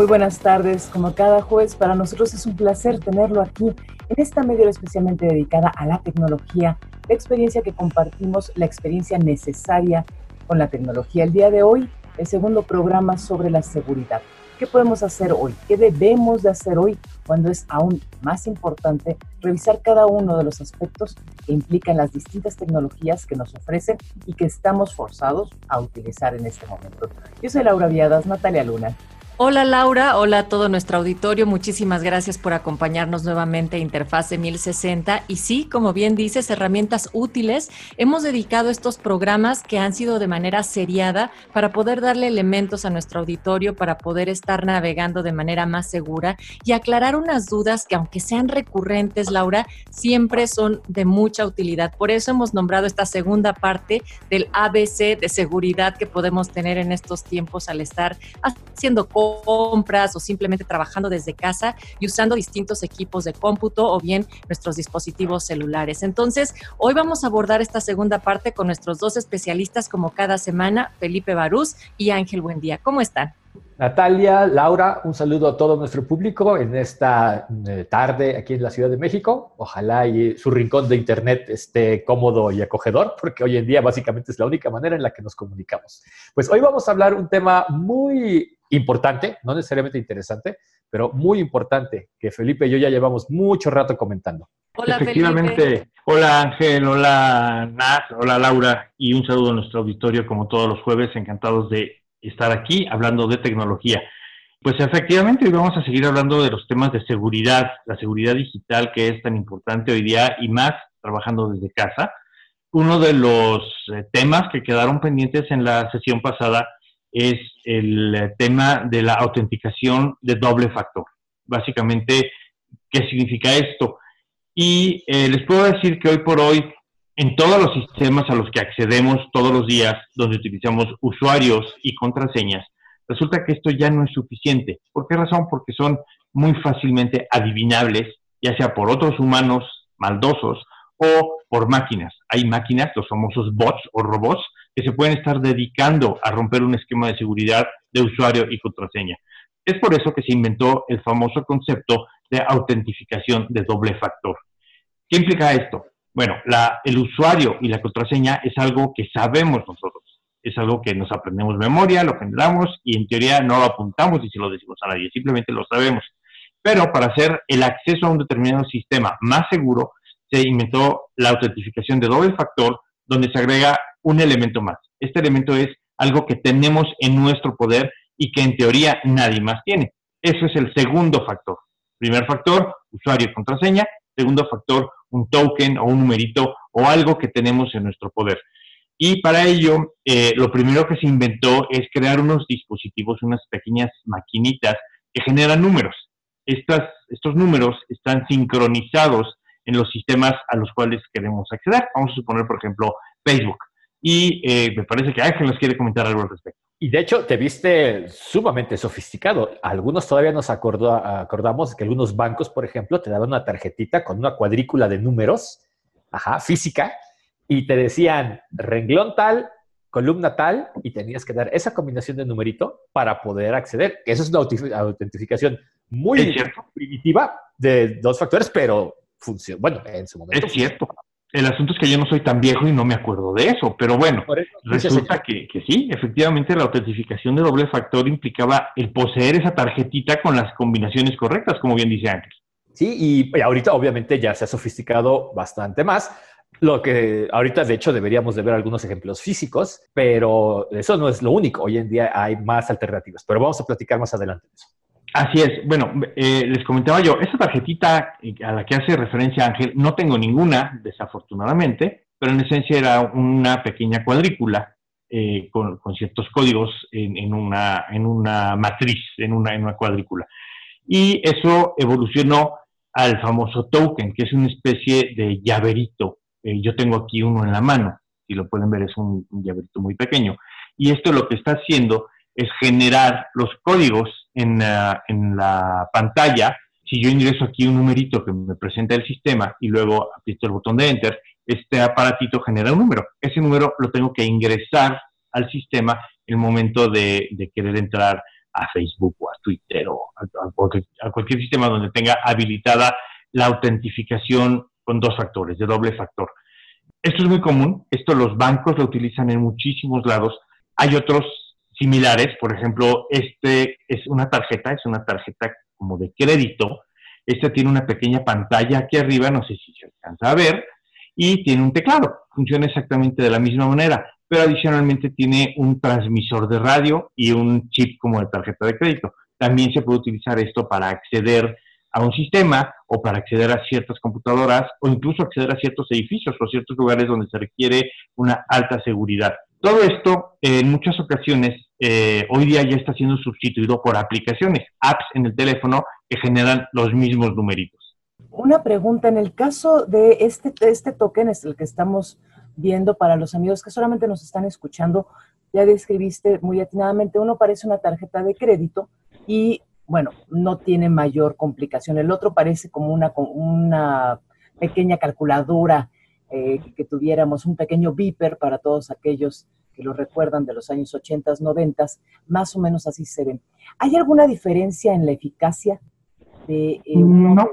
Muy buenas tardes, como cada jueves, para nosotros es un placer tenerlo aquí en esta media especialmente dedicada a la tecnología, la experiencia que compartimos, la experiencia necesaria con la tecnología. El día de hoy, el segundo programa sobre la seguridad. ¿Qué podemos hacer hoy? ¿Qué debemos de hacer hoy cuando es aún más importante revisar cada uno de los aspectos que implican las distintas tecnologías que nos ofrecen y que estamos forzados a utilizar en este momento? Yo soy Laura Viadas, Natalia Luna. Hola Laura, hola a todo nuestro auditorio, muchísimas gracias por acompañarnos nuevamente a Interfase 1060 y sí, como bien dices, herramientas útiles. Hemos dedicado estos programas que han sido de manera seriada para poder darle elementos a nuestro auditorio, para poder estar navegando de manera más segura y aclarar unas dudas que aunque sean recurrentes, Laura, siempre son de mucha utilidad. Por eso hemos nombrado esta segunda parte del ABC de seguridad que podemos tener en estos tiempos al estar haciendo cosas compras o simplemente trabajando desde casa y usando distintos equipos de cómputo o bien nuestros dispositivos celulares. Entonces, hoy vamos a abordar esta segunda parte con nuestros dos especialistas como cada semana, Felipe Barús y Ángel Buendía. ¿Cómo están? Natalia, Laura, un saludo a todo nuestro público en esta eh, tarde aquí en la Ciudad de México. Ojalá y su rincón de Internet esté cómodo y acogedor, porque hoy en día básicamente es la única manera en la que nos comunicamos. Pues hoy vamos a hablar un tema muy importante, no necesariamente interesante, pero muy importante, que Felipe y yo ya llevamos mucho rato comentando. Hola, Efectivamente. Hola Ángel, hola Nat, hola Laura y un saludo a nuestro auditorio como todos los jueves, encantados de estar aquí hablando de tecnología. Pues efectivamente hoy vamos a seguir hablando de los temas de seguridad, la seguridad digital que es tan importante hoy día y más trabajando desde casa. Uno de los eh, temas que quedaron pendientes en la sesión pasada es el eh, tema de la autenticación de doble factor. Básicamente, ¿qué significa esto? Y eh, les puedo decir que hoy por hoy, en todos los sistemas a los que accedemos todos los días, donde utilizamos usuarios y contraseñas, resulta que esto ya no es suficiente. ¿Por qué razón? Porque son muy fácilmente adivinables, ya sea por otros humanos maldosos o por máquinas. Hay máquinas, los famosos bots o robots, que se pueden estar dedicando a romper un esquema de seguridad de usuario y contraseña. Es por eso que se inventó el famoso concepto de autentificación de doble factor. ¿Qué implica esto? Bueno, el usuario y la contraseña es algo que sabemos nosotros, es algo que nos aprendemos de memoria, lo generamos y en teoría no lo apuntamos y se lo decimos a nadie, simplemente lo sabemos. Pero para hacer el acceso a un determinado sistema más seguro, se inventó la autentificación de doble factor, donde se agrega un elemento más. Este elemento es algo que tenemos en nuestro poder y que en teoría nadie más tiene. Eso es el segundo factor. Primer factor, usuario y contraseña. Segundo factor, un token o un numerito o algo que tenemos en nuestro poder. Y para ello, eh, lo primero que se inventó es crear unos dispositivos, unas pequeñas maquinitas que generan números. Estas, estos números están sincronizados en los sistemas a los cuales queremos acceder. Vamos a suponer, por ejemplo, Facebook y eh, me parece que Ángel nos quiere comentar algo al respecto. Y de hecho, te viste sumamente sofisticado. Algunos todavía nos acordamos que algunos bancos, por ejemplo, te daban una tarjetita con una cuadrícula de números, ajá, física, y te decían renglón tal, columna tal, y tenías que dar esa combinación de numerito para poder acceder. Eso es una autentificación muy primitiva de dos factores, pero funciona. Bueno, en su momento. Es cierto. El asunto es que yo no soy tan viejo y no me acuerdo de eso, pero bueno, resulta que, que, sí, efectivamente la autentificación de doble factor implicaba el poseer esa tarjetita con las combinaciones correctas, como bien dice Ángel. Sí, y ahorita obviamente ya se ha sofisticado bastante más, lo que ahorita de hecho deberíamos de ver algunos ejemplos físicos, pero eso no es lo único, hoy en día hay más alternativas, pero vamos a platicar más adelante de eso. Así es. Bueno, eh, les comentaba yo, esa tarjetita a la que hace referencia Ángel, no tengo ninguna, desafortunadamente, pero en esencia era una pequeña cuadrícula eh, con, ciertos códigos en, una, en una matriz, en una, en una cuadrícula. Y eso evolucionó al famoso token, que es una especie de llaverito. Eh, yo tengo aquí uno en la mano, si lo pueden ver es un, llaverito muy pequeño. Y esto lo que está haciendo es generar los códigos en, en la pantalla. Si yo ingreso aquí un numerito que me presenta el sistema y luego aprieto el botón de Enter, este aparatito genera un número. Ese número lo tengo que ingresar al sistema en el momento de, querer entrar a Facebook o a Twitter o a, cualquier, sistema donde tenga habilitada la autentificación con dos factores, de doble factor. Esto es muy común, esto los bancos lo utilizan en muchísimos lados. Hay otros similares, por ejemplo, este es una tarjeta, es una tarjeta como de crédito. Esta tiene una pequeña pantalla aquí arriba, no sé si se alcanza a ver, y tiene un teclado. Funciona exactamente de la misma manera, pero adicionalmente tiene un transmisor de radio y un chip como de tarjeta de crédito. También se puede utilizar esto para acceder a un sistema o para acceder a ciertas computadoras o incluso acceder a ciertos edificios o ciertos lugares donde se requiere una alta seguridad. Todo esto, en muchas ocasiones, eh, hoy día ya está siendo sustituido por aplicaciones, apps en el teléfono que generan los mismos numeritos. Una pregunta, en el caso de este, este token, es el que estamos viendo para los amigos que solamente nos están escuchando, ya describiste muy atinadamente, uno parece una tarjeta de crédito y, bueno, no tiene mayor complicación. El otro parece como una, una pequeña calculadora eh, que tuviéramos, un pequeño beeper para todos aquellos que lo recuerdan de los años 80, 90, más o menos así se ven. ¿Hay alguna diferencia en la eficacia de eh, uno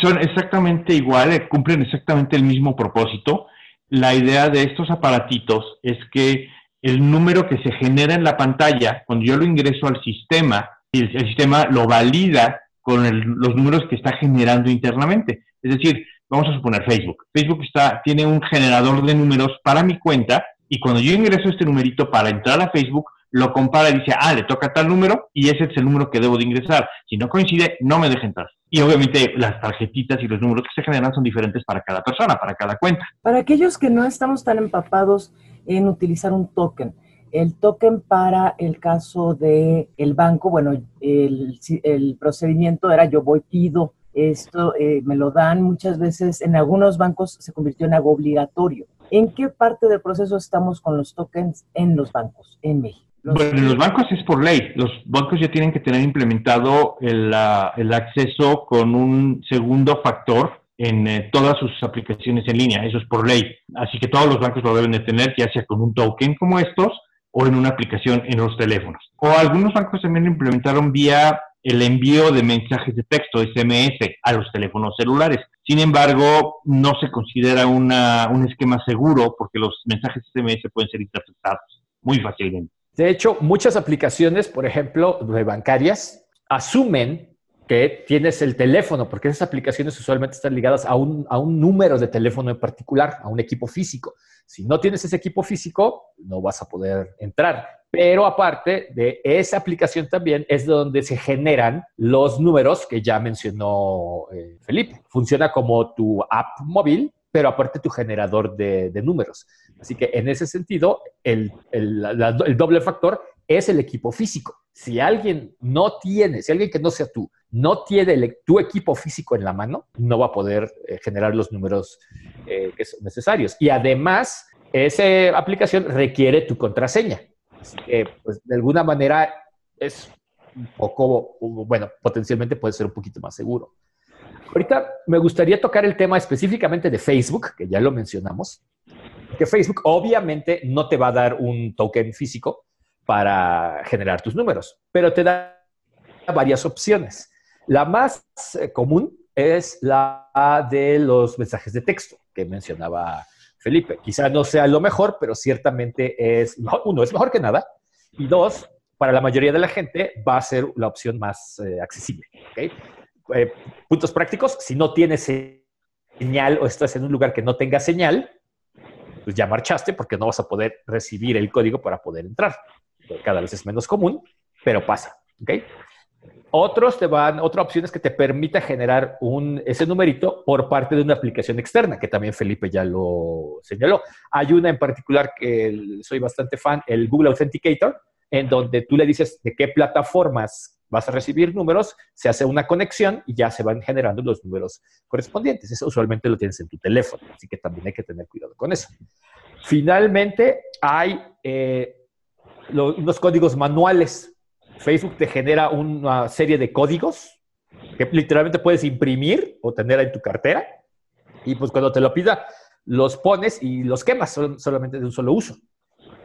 son exactamente iguales, cumplen exactamente el mismo propósito. La idea de estos aparatitos es que el número que se genera en la pantalla, cuando yo lo ingreso al sistema, el, el sistema lo valida con los números que está generando internamente. Es decir, vamos a suponer Facebook. Facebook está, tiene un generador de números para mi cuenta y cuando yo ingreso este numerito para entrar a Facebook, lo compara y dice, ah, le toca tal número y ese es el número que debo de ingresar. Si no coincide, no me deja entrar. Y obviamente las tarjetitas y los números que se generan son diferentes para cada persona, para cada cuenta. Para aquellos que no estamos tan empapados en utilizar un token, el token para el caso del el banco, bueno, el, el, procedimiento era yo voy, pido esto, eh, me lo dan muchas veces, en algunos bancos se convirtió en algo obligatorio. ¿En qué parte del proceso estamos con los tokens en los bancos en México? bueno, en los bancos es por ley. Los bancos ya tienen que tener implementado el, acceso con un segundo factor en eh, todas sus aplicaciones en línea. Eso es por ley. Así que todos los bancos lo deben de tener, ya sea con un token como estos o en una aplicación en los teléfonos. O algunos bancos también lo implementaron vía el envío de mensajes de texto, SMS, a los teléfonos celulares. Sin embargo, no se considera una, un esquema seguro porque los mensajes SMS pueden ser interceptados muy fácilmente. De hecho, muchas aplicaciones, por ejemplo, bancarias, asumen que tienes el teléfono, porque esas aplicaciones usualmente están ligadas a un, a un número de teléfono en particular, a un equipo físico. Si no tienes ese equipo físico, no vas a poder entrar. Pero aparte de esa aplicación también es donde se generan los números que ya mencionó eh, Felipe. Funciona como tu app móvil, pero aparte tu generador de, números. Así que en ese sentido, el, el, el, doble factor es el equipo físico. Si alguien no tiene, si alguien que no sea tú, no tiene tu equipo físico en la mano, no va a poder eh, generar los números eh, que son necesarios. Y además, esa aplicación requiere tu contraseña. Así que, pues, de alguna manera es un poco, bueno, potencialmente puede ser un poquito más seguro. Ahorita me gustaría tocar el tema específicamente de Facebook, que ya lo mencionamos, que Facebook obviamente no te va a dar un token físico para generar tus números, pero te da varias opciones. La más eh, común es la de los mensajes de texto que mencionaba Felipe. Quizá no sea lo mejor, pero ciertamente es, uno, es mejor que nada, y dos, para la mayoría de la gente va a ser la opción más eh, accesible. Eh, puntos prácticos, si no tienes señal o estás en un lugar que no tenga señal, pues ya marchaste porque no vas a poder recibir el código para poder entrar. Cada vez es menos común, pero pasa. Otros te van, otra opción es que te permita generar un, ese numerito por parte de una aplicación externa, que también Felipe ya lo señaló. Hay una en particular que soy bastante fan, el Google Authenticator, en donde tú le dices de qué plataformas vas a recibir números, se hace una conexión y ya se van generando los números correspondientes. Eso usualmente lo tienes en tu teléfono, así que también hay que tener cuidado con eso. Finalmente, hay eh, unos códigos manuales Facebook te genera una serie de códigos que literalmente puedes imprimir o tener en tu cartera y pues cuando te lo pida los pones y los quemas solamente de un solo uso.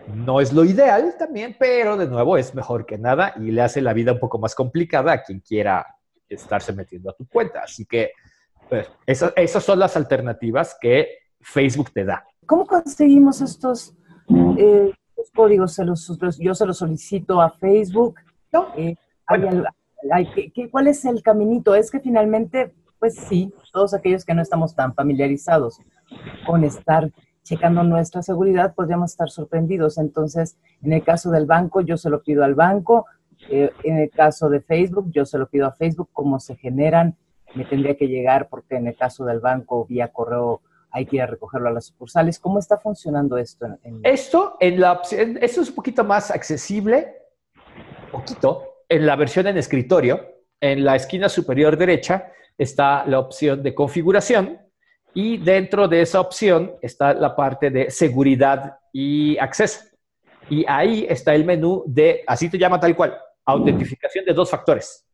No es lo ideal también, pero de nuevo es mejor que nada y le hace la vida un poco más complicada a quien quiera estarse metiendo a tu cuenta. Así que pues, esas, son las alternativas que Facebook te da. ¿Cómo conseguimos estos, eh, códigos? yo se los solicito a Facebook eh, ¿Cuál es el caminito? Es que finalmente, pues sí, todos aquellos que no estamos tan familiarizados con estar checando nuestra seguridad, podríamos estar sorprendidos. Entonces, en el caso del banco, yo se lo pido al banco. Eh, en el caso de Facebook, yo se lo pido a Facebook. Cómo se generan, me tendría que llegar, porque en el caso del banco, vía correo, hay que ir a recogerlo a las sucursales. ¿Cómo está funcionando esto? Esto, en la, esto es un poquito más accesible poquito, en la versión en escritorio, en la esquina superior derecha está la opción de configuración y dentro de esa opción está la parte de seguridad y acceso. Y ahí está el menú de, así te llama tal cual, autentificación de dos factores.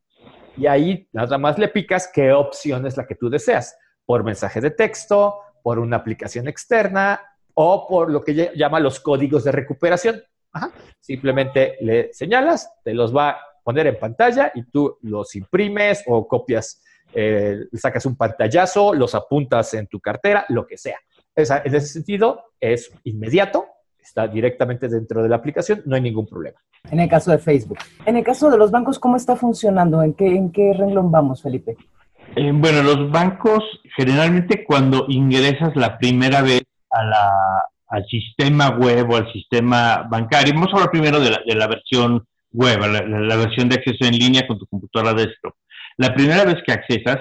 Y ahí nada más le picas qué opción es la que tú deseas, por mensaje de texto, por una aplicación externa o por lo que llama los códigos de recuperación. Simplemente le señalas, te los va a poner en pantalla y tú los imprimes o copias, eh, sacas un pantallazo, los apuntas en tu cartera, lo que sea. en ese sentido, es inmediato, está directamente dentro de la aplicación, no hay ningún problema. En el caso de Facebook. En el caso de los bancos, ¿cómo está funcionando? ¿En qué, en qué renglón vamos, Felipe? Eh, bueno, los bancos generalmente cuando ingresas la primera vez la, al sistema web o al sistema bancario. Vamos a hablar primero de la, versión web, la, versión de acceso en línea con tu computadora desktop. La primera vez que accesas,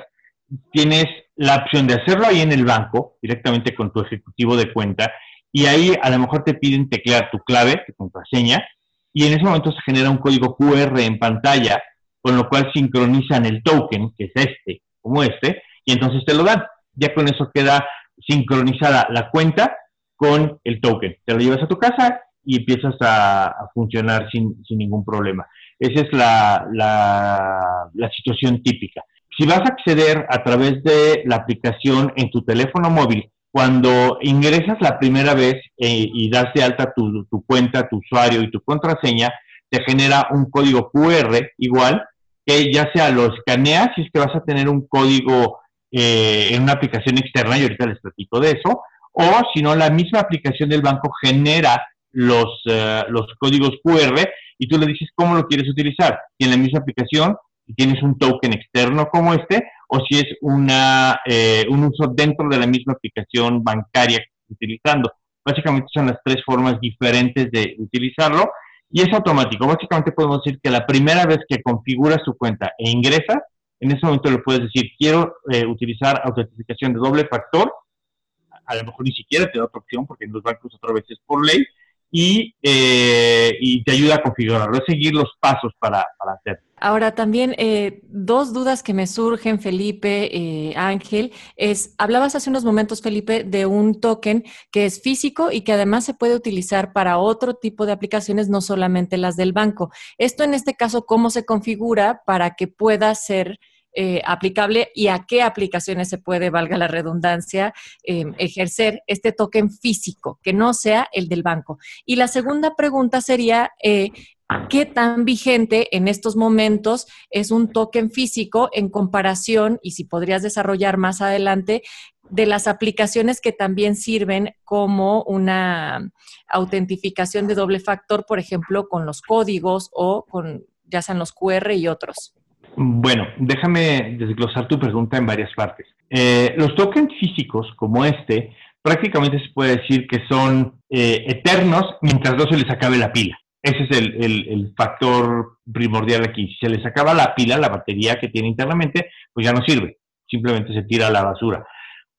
tienes la opción de hacerlo ahí en el banco, directamente con tu ejecutivo de cuenta, y ahí a lo mejor te piden teclear tu clave, tu contraseña, y en ese momento se genera un código QR en pantalla, con lo cual sincronizan el token, que es este, como este, y entonces te lo dan. Ya con eso queda sincronizada la cuenta con el token. Te lo llevas a tu casa y empiezas a, funcionar sin, ningún problema. Esa es la, la, situación típica. Si vas a acceder a través de la aplicación en tu teléfono móvil, cuando ingresas la primera vez eh, y das de alta tu, cuenta, tu usuario y tu contraseña, te genera un código QR igual, que ya sea lo escaneas si es que vas a tener un código eh, en una aplicación externa, y ahorita les platico de eso, o si no, la misma aplicación del banco genera los, eh, los códigos QR y tú le dices cómo lo quieres utilizar. Y en la misma aplicación, si tienes un token externo como este, o si es una, eh, un uso dentro de la misma aplicación bancaria que estás utilizando. Básicamente son las tres formas diferentes de utilizarlo y es automático. Básicamente podemos decir que la primera vez que configuras tu cuenta e ingresas, en ese momento le puedes decir, quiero eh, utilizar autentificación de doble factor a lo mejor ni siquiera te da otra opción porque en los bancos otra vez es por ley y, eh, y te ayuda a configurarlo, es seguir los pasos para, para hacerlo. Ahora también eh, dos dudas que me surgen, Felipe, eh, Ángel, es, hablabas hace unos momentos, Felipe, de un token que es físico y que además se puede utilizar para otro tipo de aplicaciones, no solamente las del banco. Esto en este caso, ¿cómo se configura para que pueda ser eh, aplicable y a qué aplicaciones se puede, valga la redundancia, em, ejercer este token físico, que no sea el del banco. Y la segunda pregunta sería, ¿qué tan vigente en estos momentos es un token físico en comparación, y si podrías desarrollar más adelante, de las aplicaciones que también sirven como una autentificación de doble factor, por ejemplo, con los códigos o con ya sean los QR y otros? Bueno, déjame desglosar tu pregunta en varias partes. Eh, los tokens físicos como este prácticamente se puede decir que son eh, eternos mientras no se les acabe la pila. Ese es el, factor primordial aquí. Si se les acaba la pila, la batería que tiene internamente, pues ya no sirve. Simplemente se tira a la basura.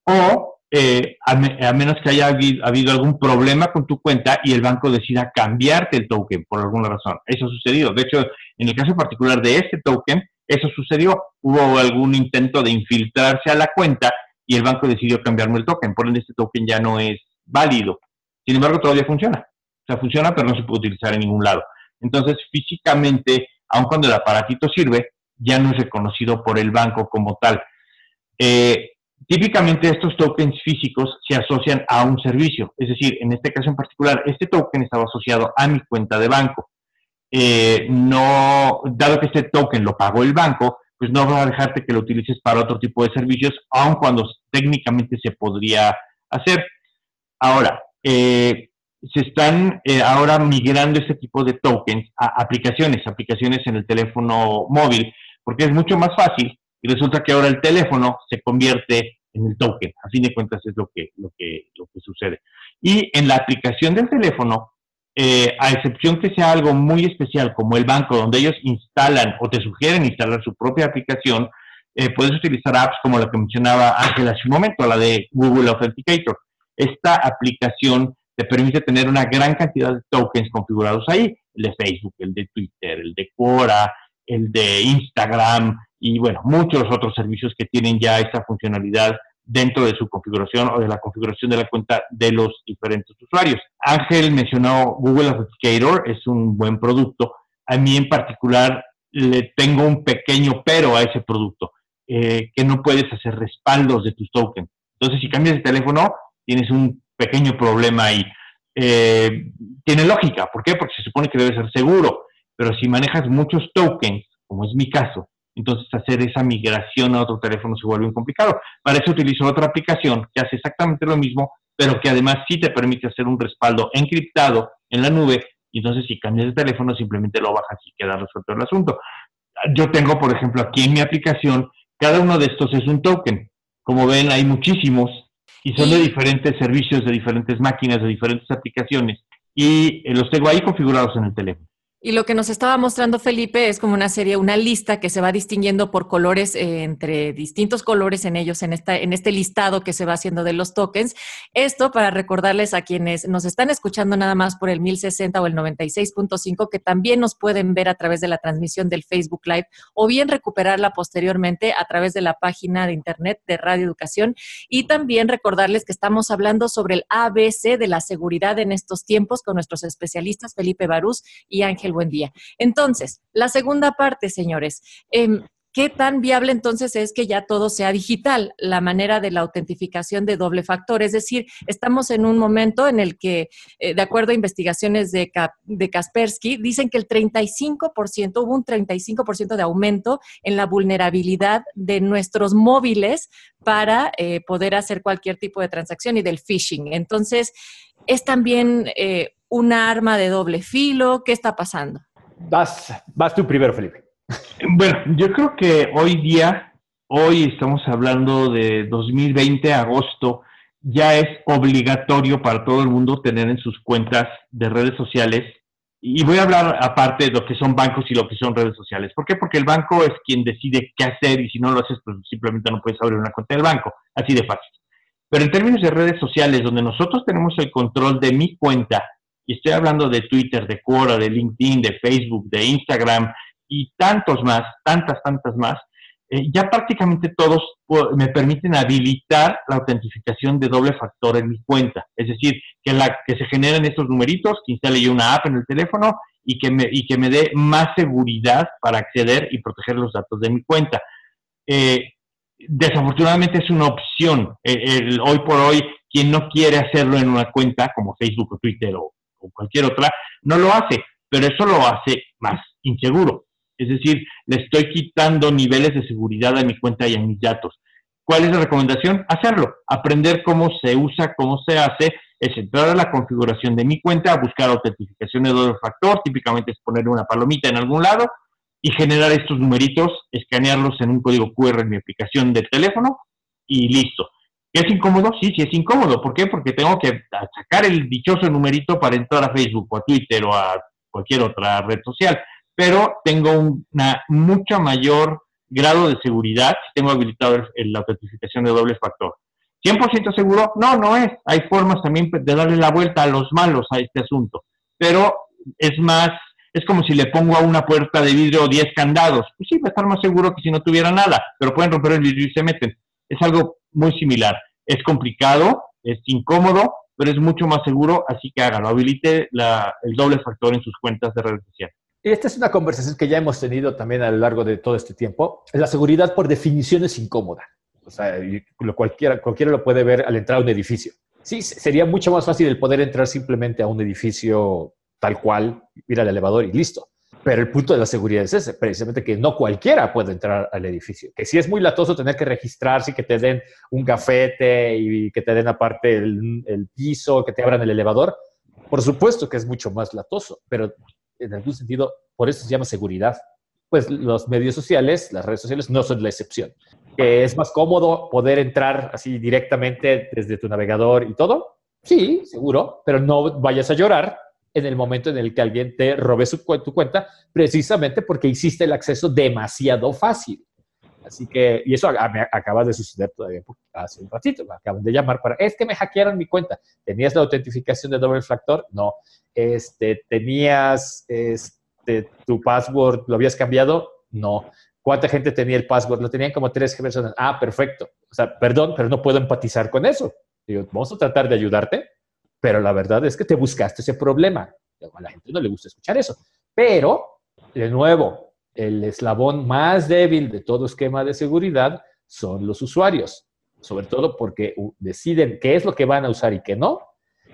O eh, a, menos que haya habido, algún problema con tu cuenta y el banco decida cambiarte el token por alguna razón. Eso ha sucedido. De hecho, en el caso particular de este token, eso sucedió. Hubo algún intento de infiltrarse a la cuenta y el banco decidió cambiarme el token. Por ende, este token ya no es válido. Sin embargo, todavía funciona. O sea, funciona, pero no se puede utilizar en ningún lado. Entonces, físicamente, aun cuando el aparatito sirve, ya no es reconocido por el banco como tal. Eh, típicamente estos tokens físicos se asocian a un servicio. Es decir, en este caso en particular, este token estaba asociado a mi cuenta de banco. Eh, no, dado que este token lo pagó el banco, pues no va a dejarte que lo utilices para otro tipo de servicios, aun cuando técnicamente se podría hacer. Ahora, eh, se están eh, ahora migrando este tipo de tokens a aplicaciones, aplicaciones en el teléfono móvil, porque es mucho más fácil y resulta que ahora el teléfono se convierte en el token. A fin de cuentas es lo que, lo que, lo que sucede. Y en la aplicación del teléfono, eh, a excepción que sea algo muy especial como el banco, donde ellos instalan o te sugieren instalar su propia aplicación, eh, puedes utilizar apps como la que mencionaba Ángel hace un momento, la de Google Authenticator. Esta aplicación te permite tener una gran cantidad de tokens configurados ahí, el de Facebook, el de Twitter, el de Quora, el de Instagram y bueno, muchos otros servicios que tienen ya esta funcionalidad dentro de su configuración o de la configuración de la cuenta de los diferentes usuarios. Ángel mencionó Google Authenticator, es un buen producto. A mí en particular le tengo un pequeño pero a ese producto, eh, que no puedes hacer respaldos de tus tokens. Entonces, si cambias de teléfono, tienes un pequeño problema ahí. Eh, tiene lógica, ¿por qué? Porque se supone que debe ser seguro, pero si manejas muchos tokens, como es mi caso, entonces hacer esa migración a otro teléfono se vuelve muy complicado. Para eso utilizo otra aplicación que hace exactamente lo mismo, pero que además sí te permite hacer un respaldo encriptado en la nube. Y entonces si cambias de teléfono simplemente lo bajas y queda resuelto el asunto. Yo tengo, por ejemplo, aquí en mi aplicación, cada uno de estos es un token. Como ven, hay muchísimos y son de diferentes servicios, de diferentes máquinas, de diferentes aplicaciones y eh, los tengo ahí configurados en el teléfono. Y lo que nos estaba mostrando Felipe es como una serie, una lista que se va distinguiendo por colores, eh, entre distintos colores en ellos, en, esta, en este listado que se va haciendo de los tokens. Esto para recordarles a quienes nos están escuchando nada más por el 1060 o el 96.5, que también nos pueden ver a través de la transmisión del Facebook Live o bien recuperarla posteriormente a través de la página de internet de Radio Educación. Y también recordarles que estamos hablando sobre el ABC de la seguridad en estos tiempos con nuestros especialistas Felipe Barús y Ángel buen día. Entonces, la segunda parte, señores. Em, ¿Qué tan viable entonces es que ya todo sea digital, la manera de la autentificación de doble factor? Es decir, estamos en un momento en el que, eh, de acuerdo a investigaciones de, de Kaspersky, dicen que el 35%, hubo un 35% de aumento en la vulnerabilidad de nuestros móviles para eh, poder hacer cualquier tipo de transacción y del phishing. Entonces, es también eh, una arma de doble filo? ¿Qué está pasando? Vas, vas tú primero, Felipe. Bueno, yo creo que hoy día, hoy estamos hablando de 2020, agosto, ya es obligatorio para todo el mundo tener en sus cuentas de redes sociales. Y voy a hablar aparte de lo que son bancos y lo que son redes sociales. ¿Por qué? Porque el banco es quien decide qué hacer y si no lo haces, pues simplemente no puedes abrir una cuenta del banco. Así de fácil. Pero en términos de redes sociales, donde nosotros tenemos el control de mi cuenta y estoy hablando de Twitter, de Quora, de LinkedIn, de Facebook, de Instagram y tantos más, tantas, tantas más, eh, ya prácticamente todos me permiten habilitar la autentificación de doble factor en mi cuenta. Es decir, que, la, que se generen estos numeritos, que instale yo una app en el teléfono y que me, y que me dé más seguridad para acceder y proteger los datos de mi cuenta. Eh, desafortunadamente es una opción. Eh, hoy por hoy, quien no quiere hacerlo en una cuenta como Facebook o Twitter o cualquier otra, no lo hace, pero eso lo hace más inseguro. Es decir, le estoy quitando niveles de seguridad a mi cuenta y a mis datos. ¿Cuál es la recomendación? Hacerlo, aprender cómo se usa, cómo se hace, es entrar a la configuración de mi cuenta, buscar autentificación de doble factor, típicamente es poner una palomita en algún lado y generar estos numeritos, escanearlos en un código QR en mi aplicación de teléfono y listo. ¿Es incómodo? Sí, sí es incómodo. ¿Por qué? Porque tengo que sacar el dichoso numerito para entrar a Facebook o a Twitter o a cualquier otra red social, pero tengo un mucho mayor grado de seguridad si tengo habilitado la autentificación de doble factor. ¿100% seguro? No, no es. Hay formas también de darle la vuelta a los malos a este asunto, pero es más, es como si le pongo a una puerta de vidrio 10 candados. Pues sí, va a estar más seguro que si no tuviera nada, pero pueden romper el vidrio y se meten. Es algo muy similar. Es complicado, es incómodo, pero es mucho más seguro, así que hágalo. Habilite el doble factor en sus cuentas de red social. Y esta es una conversación que ya hemos tenido también a lo largo de todo este tiempo. La seguridad, por definición, es incómoda. O sea, lo cualquiera, cualquiera lo puede ver al entrar a un edificio. Sí, sería mucho más fácil el poder entrar simplemente a un edificio tal cual, ir al elevador y listo. Pero el punto de la seguridad es ese, precisamente que no cualquiera puede entrar al edificio. Que si es muy latoso tener que registrarse y que te den un gafete y que te den aparte el, piso, que te abran el elevador, por supuesto que es mucho más latoso, pero en algún sentido, por eso se llama seguridad. Pues los medios sociales, las redes sociales no son la excepción. Es más cómodo poder entrar así directamente desde tu navegador y todo. Sí, seguro, pero no vayas a llorar en el momento en el que alguien te robe su, tu cuenta, precisamente porque hiciste el acceso demasiado fácil. Así que, y eso acaba de suceder todavía hace un ratito, me acaban de llamar para, es que me hackearon mi cuenta. ¿Tenías la autentificación de doble factor? No. Este, ¿Tenías este, tu password, lo habías cambiado? No. ¿Cuánta gente tenía el password? Lo tenían como tres personas. Ah, perfecto. O sea, perdón, pero no puedo empatizar con eso. Digo, vamos a tratar de ayudarte, pero la verdad es que te buscaste ese problema. A la gente no le gusta escuchar eso. Pero, de nuevo, el eslabón más débil de todo esquema de seguridad son los usuarios, sobre todo porque deciden qué es lo que van a usar y qué no,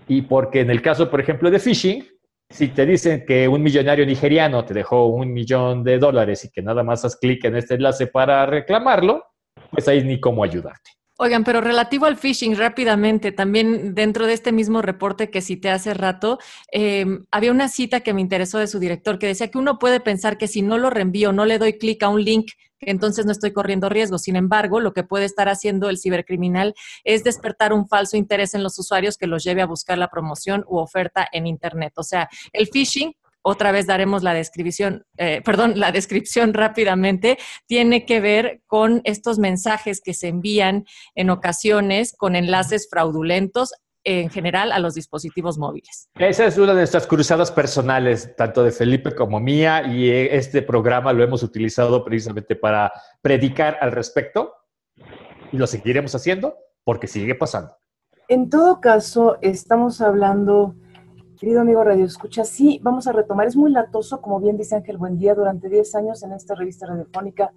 y porque en el caso, por ejemplo, de phishing, si te dicen que un millonario nigeriano te dejó un millón de dólares y que nada más haz clic en este enlace para reclamarlo, pues ahí ni cómo ayudarte. Oigan, pero relativo al phishing, rápidamente, también dentro de este mismo reporte que cité hace rato, em, había una cita que me interesó de su director que decía que uno puede pensar que si no lo reenvío, no le doy clic a un link, entonces no estoy corriendo riesgo. Sin embargo, lo que puede estar haciendo el cibercriminal es despertar un falso interés en los usuarios que los lleve a buscar la promoción u oferta en Internet. O sea, el phishing otra vez daremos la descripción, eh, perdón, la descripción rápidamente, tiene que ver con estos mensajes que se envían en ocasiones con enlaces fraudulentos en general a los dispositivos móviles. Esa es una de nuestras cruzadas personales, tanto de Felipe como mía, y este programa lo hemos utilizado precisamente para predicar al respecto y lo seguiremos haciendo porque sigue pasando. En todo caso, estamos hablando Querido amigo Radio Escucha, sí, vamos a retomar. Es muy latoso, como bien dice Ángel Buendía, durante 10 años en esta revista radiofónica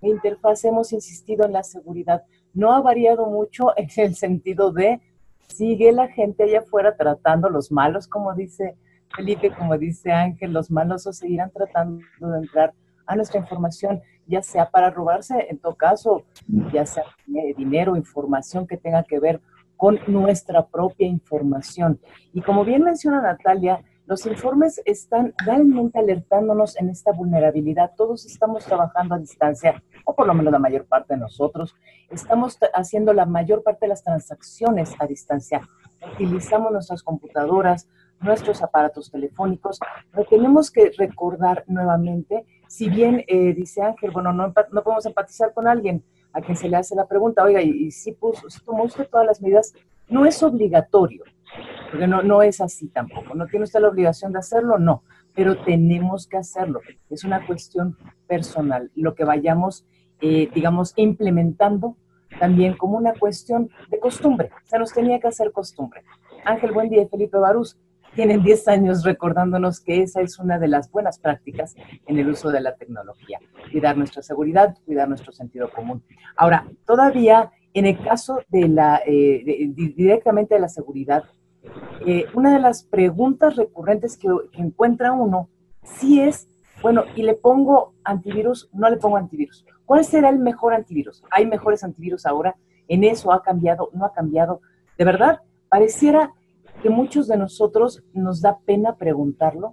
e Interfaz hemos insistido en la seguridad. No ha variado mucho en el sentido de sigue la gente allá afuera tratando los malos, como dice Felipe, como dice Ángel, los malos o seguirán tratando de entrar a nuestra información, ya sea para robarse, en todo caso, ya sea dinero, información que tenga que ver con nuestra propia información. Y como bien menciona Natalia, los informes están realmente alertándonos en esta vulnerabilidad. Todos estamos trabajando a distancia, o por lo menos la mayor parte de nosotros. Estamos haciendo la mayor parte de las transacciones a distancia. Utilizamos nuestras computadoras, nuestros aparatos telefónicos, pero tenemos que recordar nuevamente, si bien eh, dice Ángel, bueno, no, no podemos empatizar con alguien, a quien se le hace la pregunta, oiga, y, si, puso, si tomó usted todas las medidas, no es obligatorio, porque no, no es así tampoco, no tiene usted la obligación de hacerlo, no, pero tenemos que hacerlo, es una cuestión personal, lo que vayamos, eh, digamos, implementando también como una cuestión de costumbre, se nos tenía que hacer costumbre. Ángel, buen día, Felipe Barús tienen 10 años recordándonos que esa es una de las buenas prácticas en el uso de la tecnología. Cuidar nuestra seguridad, cuidar nuestro sentido común. Ahora, todavía en el caso de la, eh, directamente de la seguridad, eh, una de las preguntas recurrentes que, que encuentra uno sí es, bueno, y le pongo antivirus, no le pongo antivirus. ¿Cuál será el mejor antivirus? ¿Hay mejores antivirus ahora? ¿En eso ha cambiado? ¿No ha cambiado? De verdad, pareciera que muchos de nosotros nos da pena preguntarlo,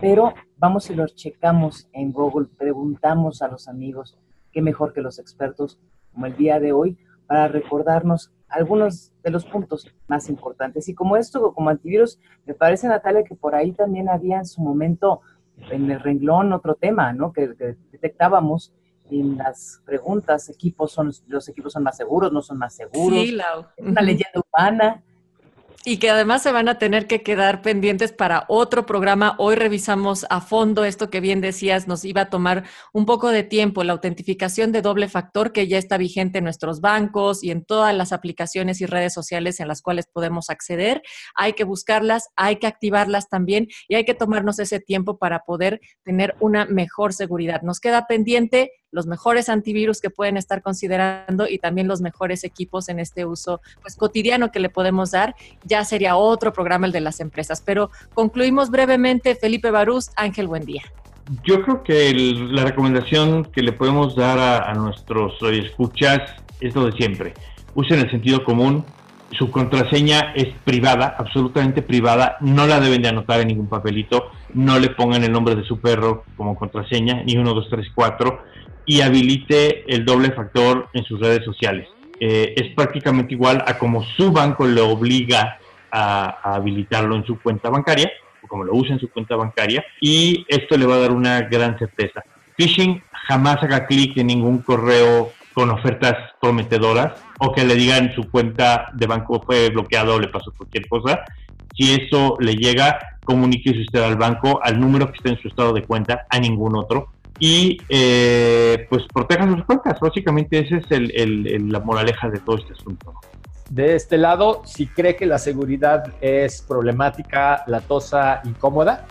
pero vamos y lo checamos en Google, preguntamos a los amigos, qué mejor que los expertos como el día de hoy, para recordarnos algunos de los puntos más importantes. Y como esto, como antivirus, me parece, Natalia, que por ahí también había en su momento en el renglón otro tema, ¿no? Que, detectábamos en las preguntas, equipos son, los equipos son más seguros, no son más seguros. Sí, Una leyenda humana y que además se van a tener que quedar pendientes para otro programa. Hoy revisamos a fondo esto que bien decías, nos iba a tomar un poco de tiempo, la autentificación de doble factor que ya está vigente en nuestros bancos y en todas las aplicaciones y redes sociales en las cuales podemos acceder. Hay que buscarlas, hay que activarlas también y hay que tomarnos ese tiempo para poder tener una mejor seguridad. Nos queda pendiente los mejores antivirus que pueden estar considerando y también los mejores equipos en este uso pues, cotidiano que le podemos dar. Ya sería otro programa el de las empresas. Pero concluimos brevemente, Felipe Barús, Ángel, buen día. Yo creo que la recomendación que le podemos dar a, a nuestros escuchas es lo de siempre. Usen el sentido común, su contraseña es privada, absolutamente privada, no la deben de anotar en ningún papelito, no le pongan el nombre de su perro como contraseña, ni 1, 2, 3, 4 y habilite el doble factor en sus redes sociales. Eh, es prácticamente igual a como su banco le obliga a, habilitarlo en su cuenta bancaria, o como lo usa en su cuenta bancaria, y esto le va a dar una gran certeza. Phishing jamás haga clic en ningún correo con ofertas prometedoras o que le digan su cuenta de banco fue bloqueado o le pasó cualquier cosa. Si eso le llega, comuníquese usted al banco, al número que esté en su estado de cuenta, a ningún otro y eh, pues protejan sus cuentas. Básicamente esa es el, la moraleja de todo este asunto. De este lado, si cree que la seguridad es problemática, latosa, incómoda,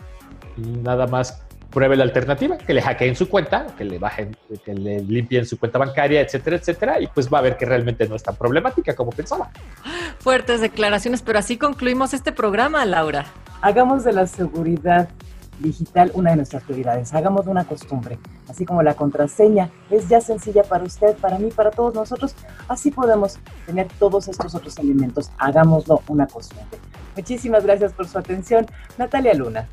nada más pruebe la alternativa, que le hackeen su cuenta, que le bajen, que le limpien su cuenta bancaria, etcétera, etcétera, y pues va a ver que realmente no es tan problemática como pensaba. Fuertes declaraciones, pero así concluimos este programa, Laura. Hagamos de la seguridad digital una de nuestras prioridades. Hagamos una costumbre, así como la contraseña es ya sencilla para usted, para mí, para todos nosotros, así podemos tener todos estos otros elementos. Hagámoslo una costumbre. Muchísimas gracias por su atención. Natalia Luna.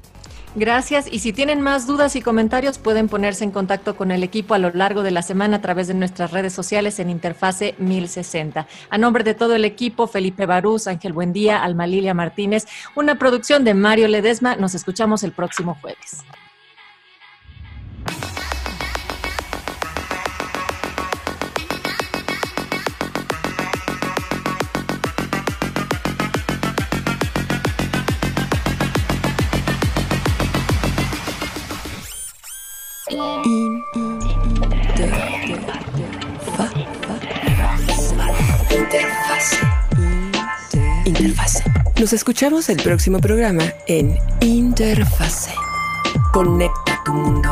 Gracias. Y si tienen más dudas y comentarios, pueden ponerse en contacto con el equipo a lo largo de la semana a través de nuestras redes sociales en Interfase 1060. A nombre de todo el equipo, Felipe Barús, Ángel Buendía, Alma Lilia Martínez, una producción de Mario Ledesma. Nos escuchamos el próximo jueves. Nos escuchamos el próximo programa en Interfase. Conecta tu mundo.